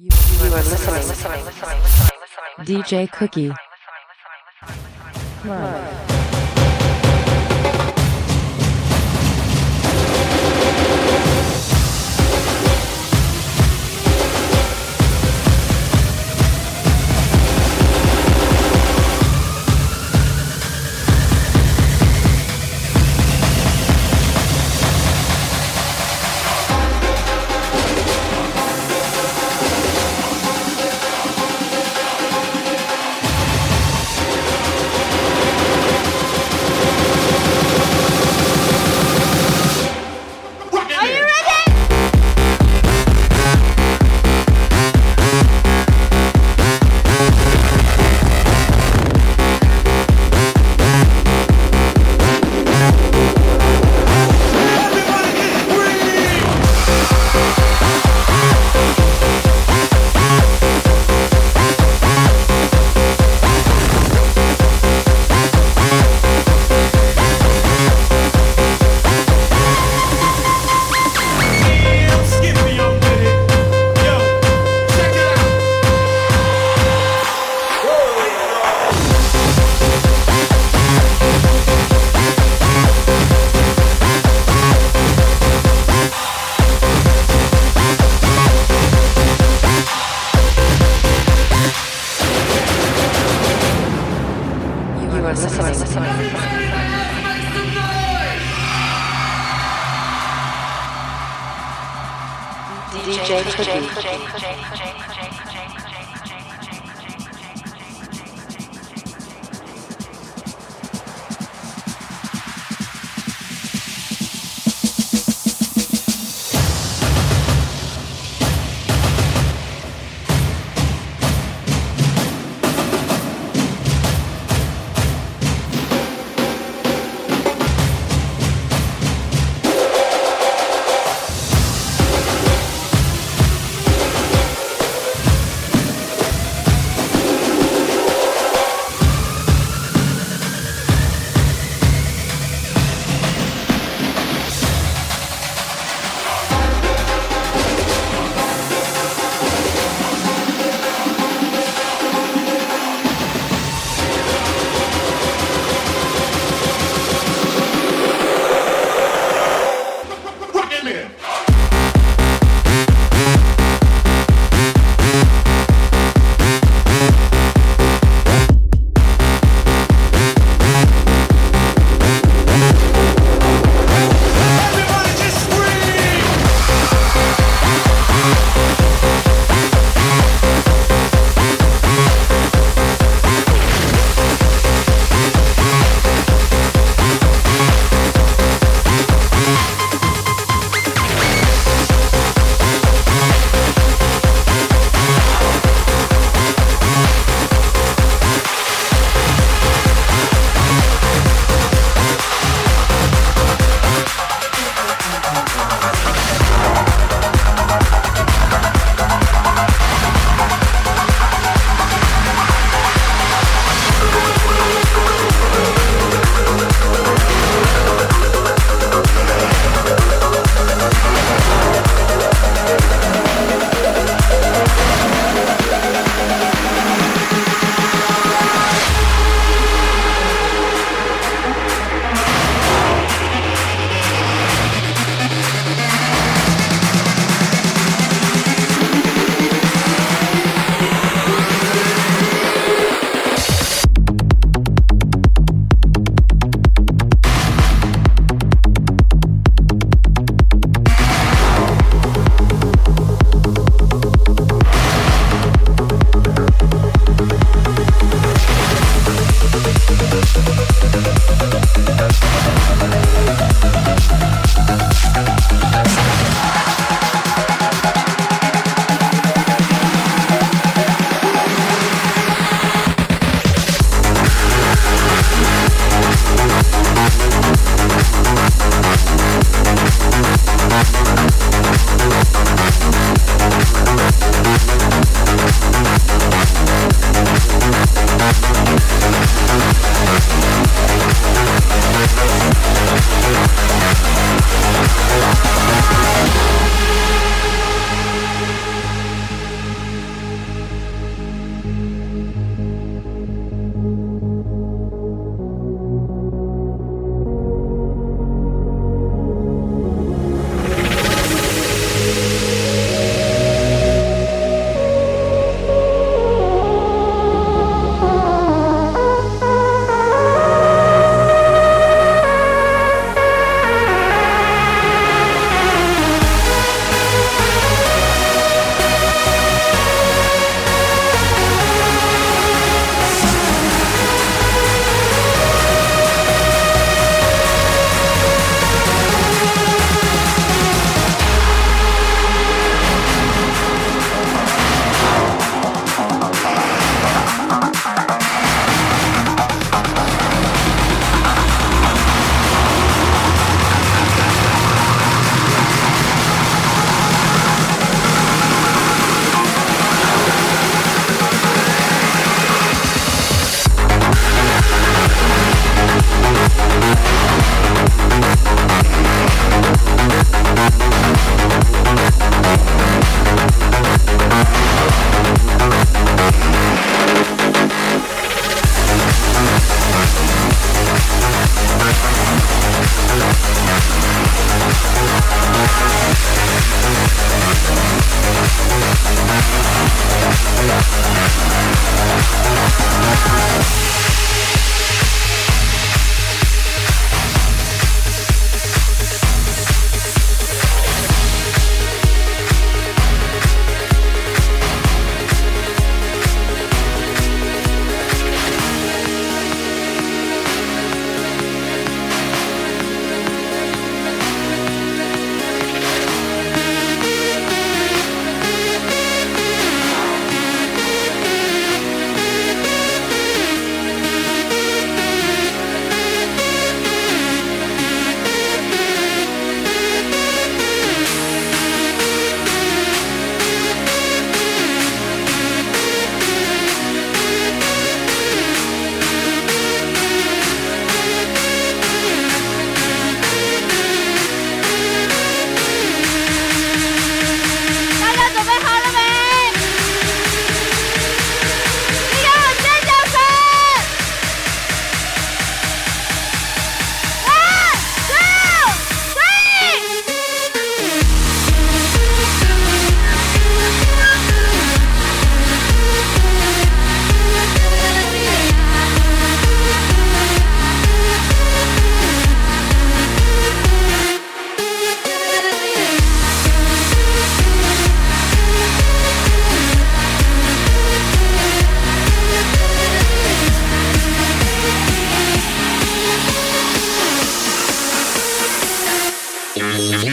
You are listening, listening, listening, DJ Cookie. Live.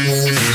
Yeah.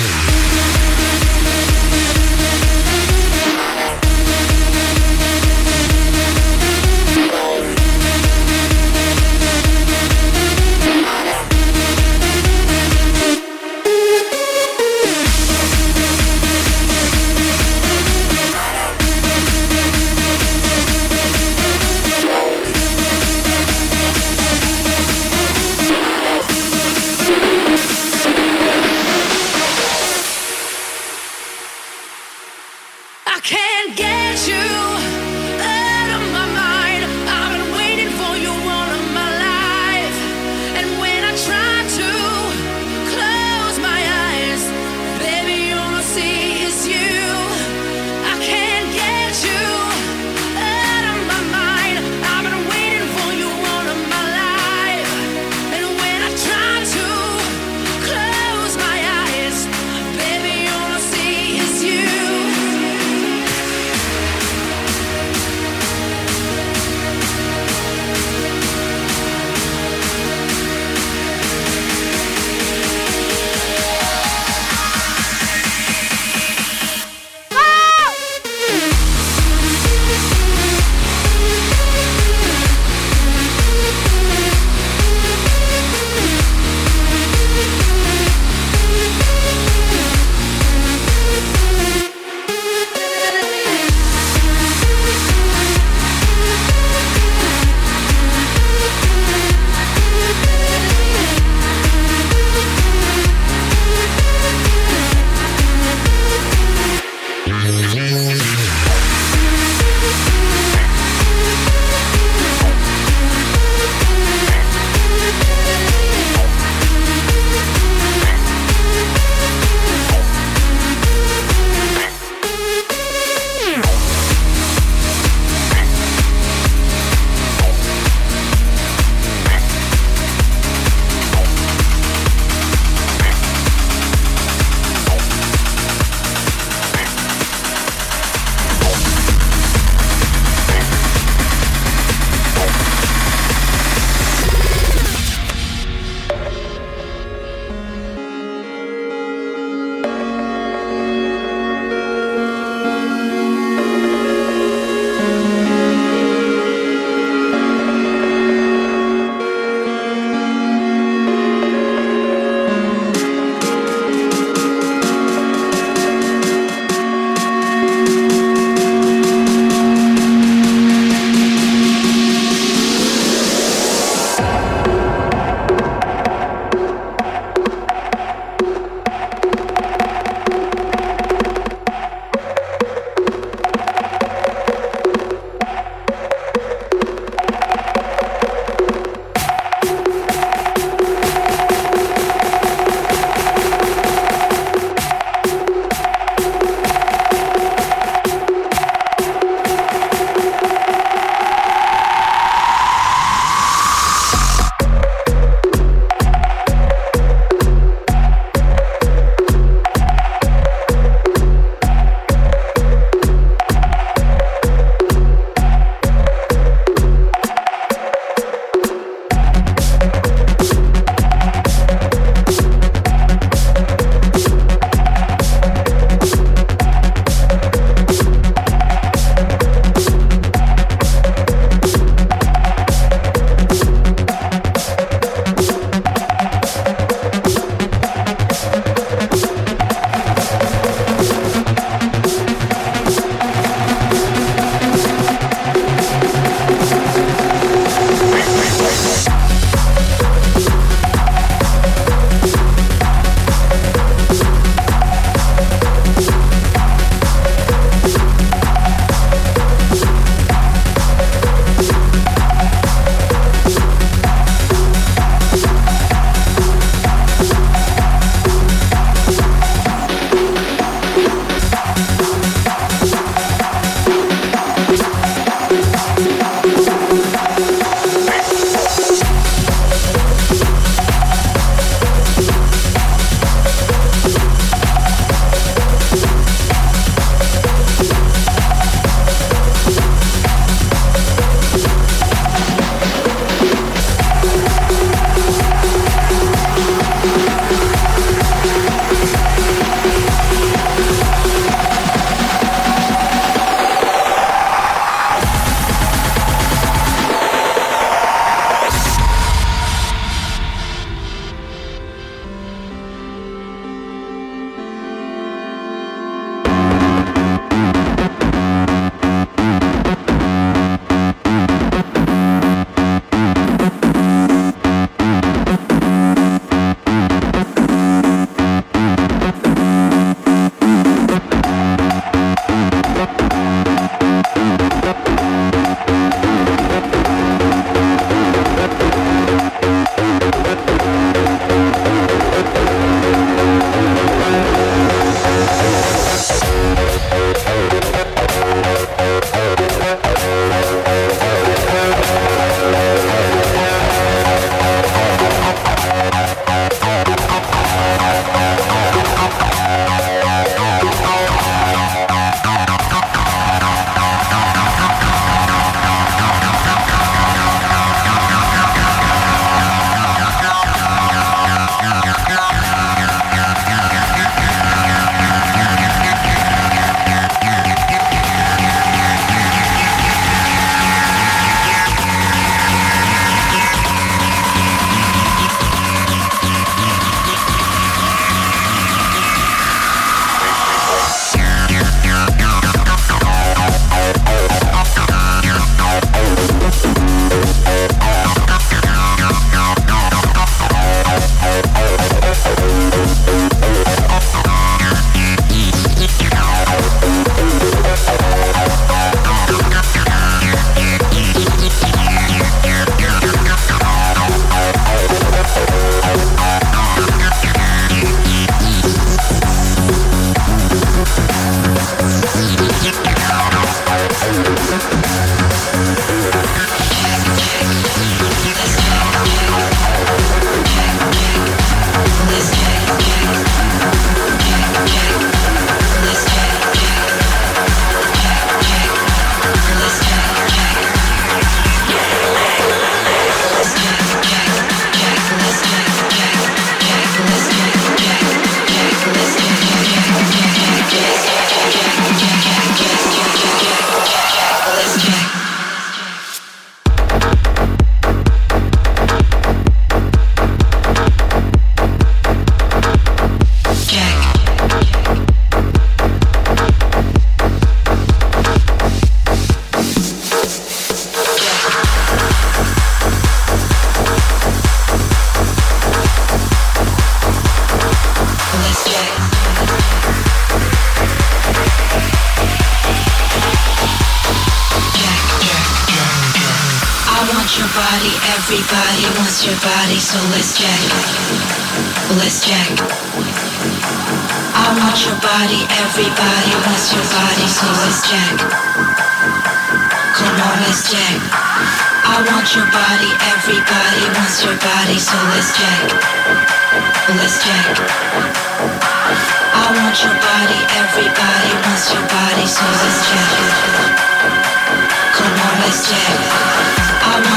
Your body, so let's check. Let's check. I want your body, everybody wants your body, so let's check. Come on, let's check. I want your body, everybody wants your body, so let's check. Let's check. I want your body, everybody wants your body, so let's check. Come on, let's check.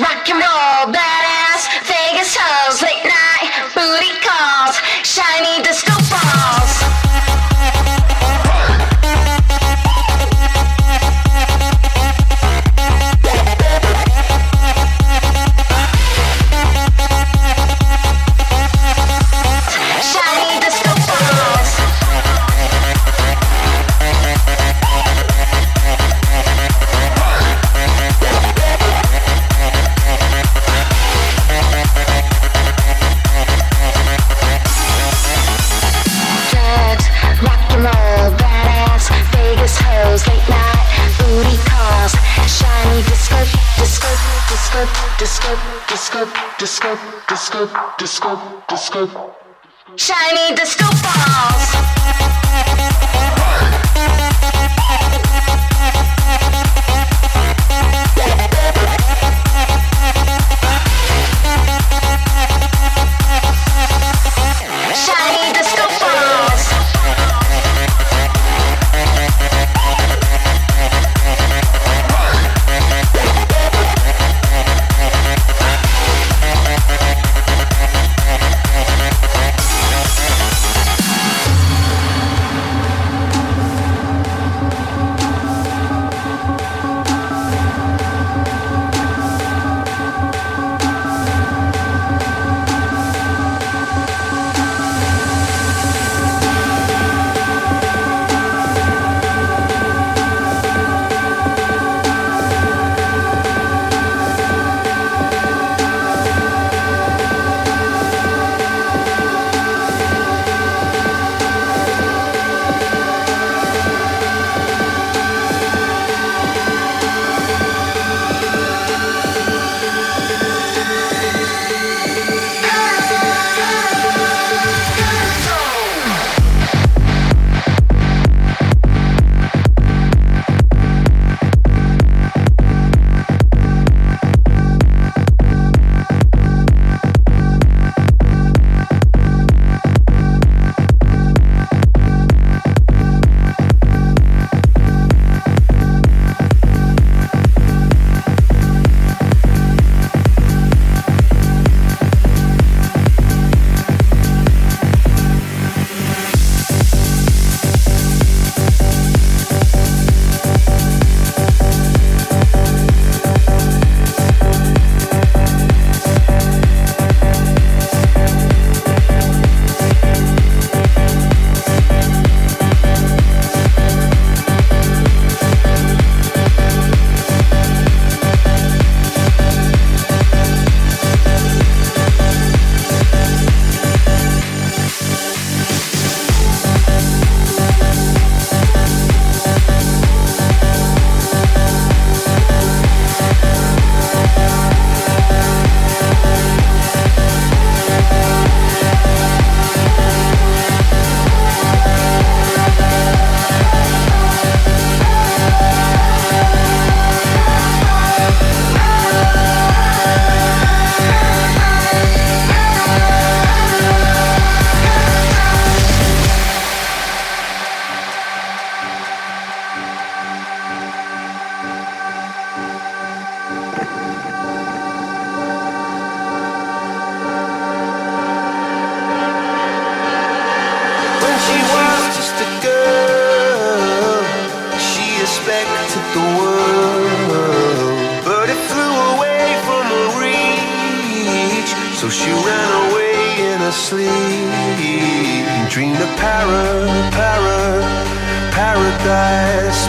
rock and roll, badass, disco, disco, disco, disco, shiny disco balls. Paradise,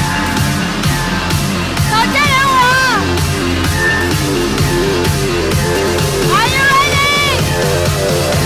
加油！我！Are you ready?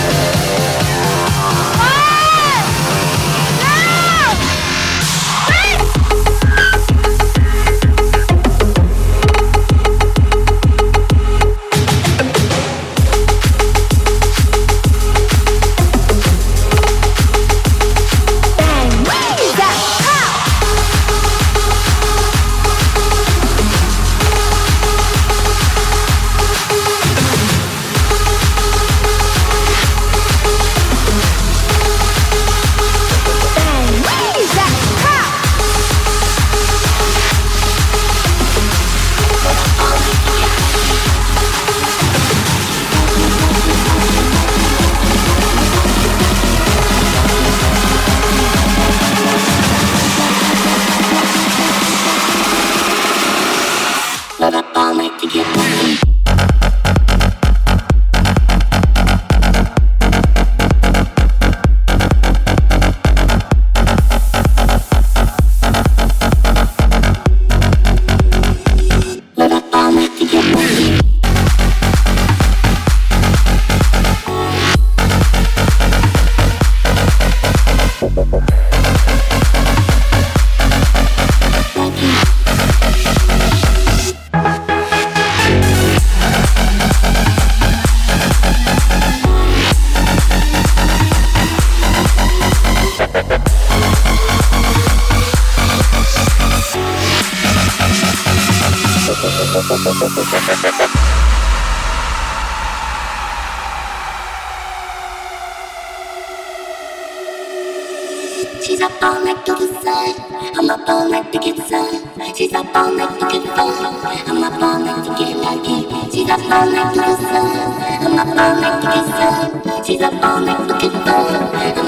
Thank you.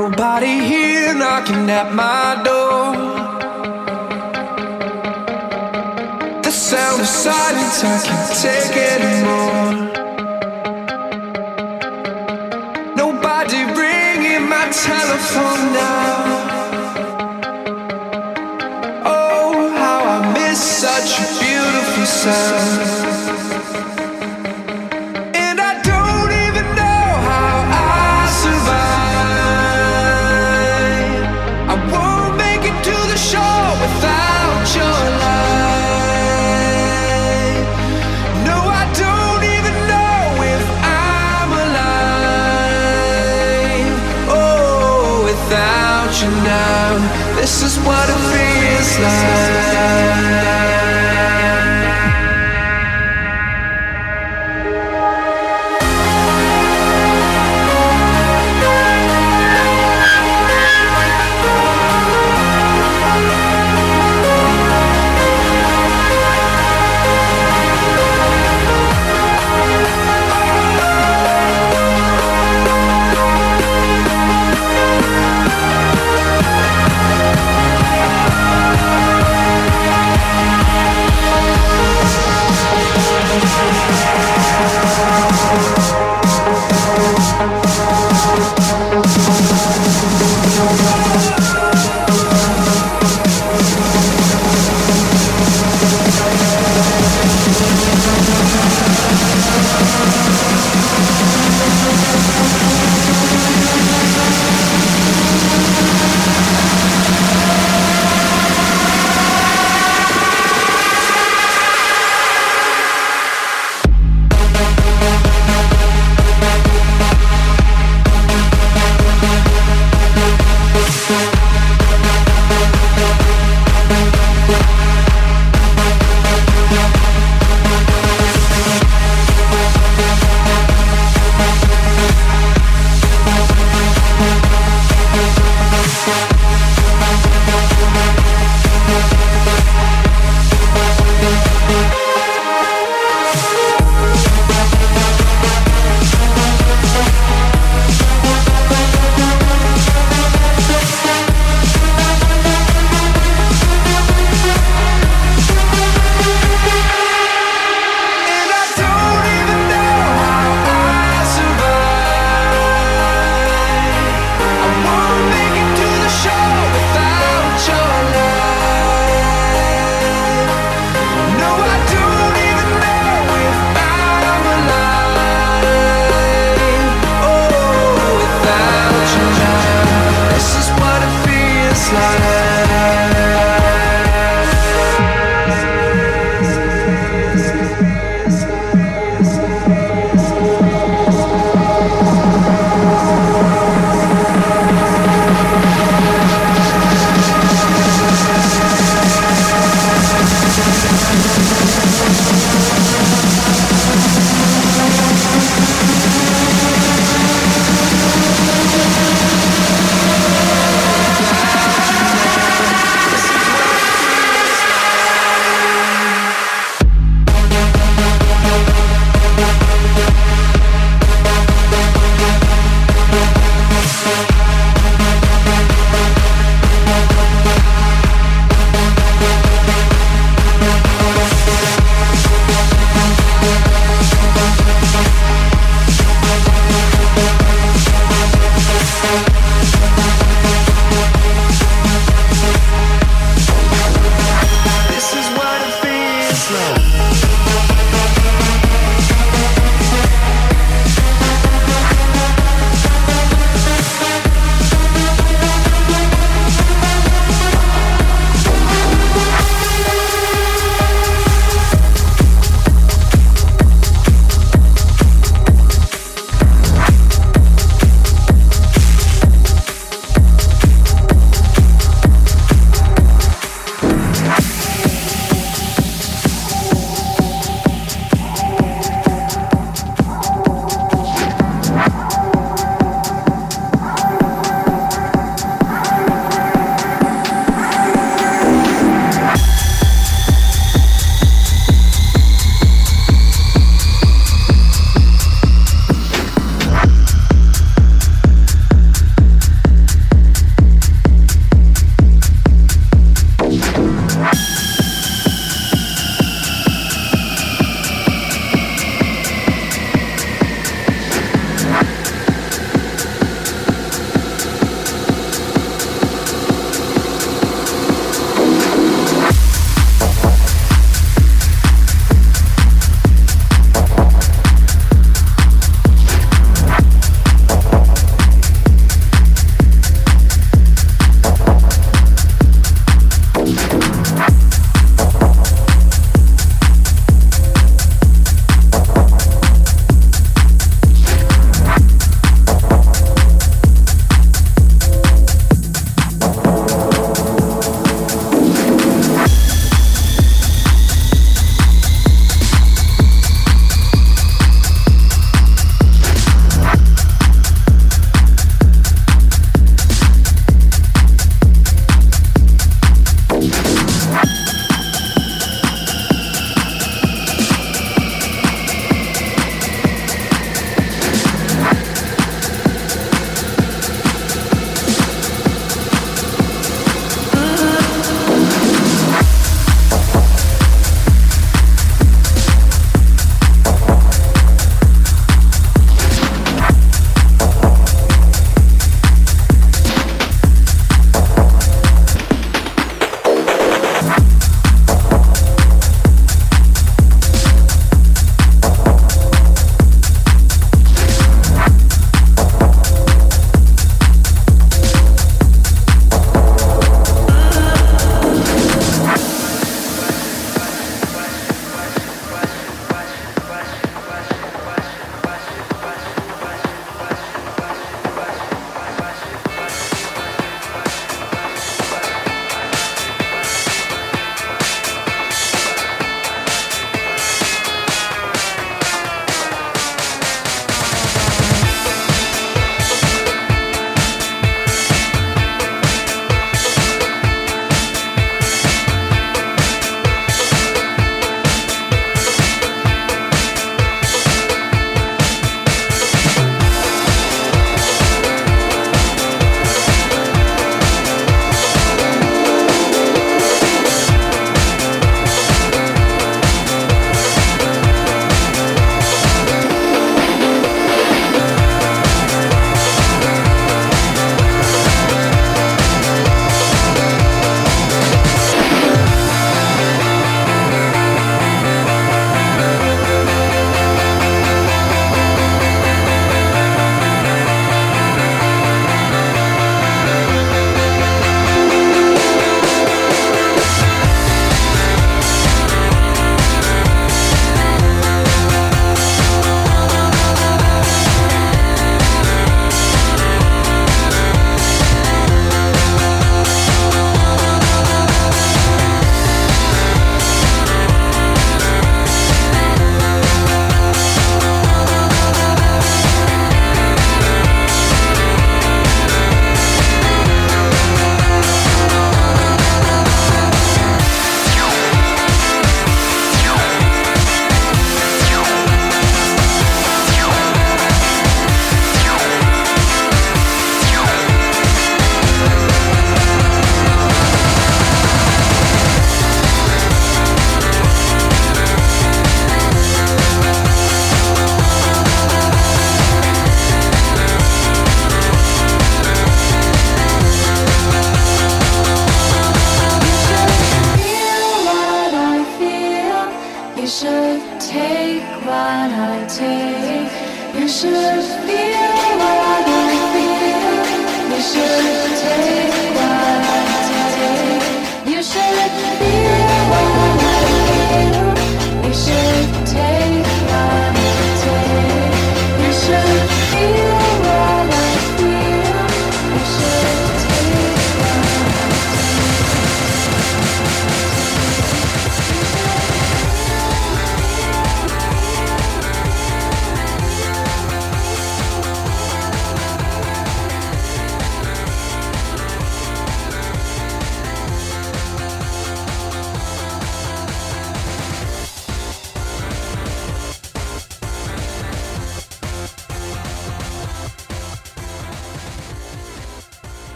nobody here knocking at my door. The sound of silence, I can't take anymore. Nobody ringing my telephone now. Oh, sound what it feels like.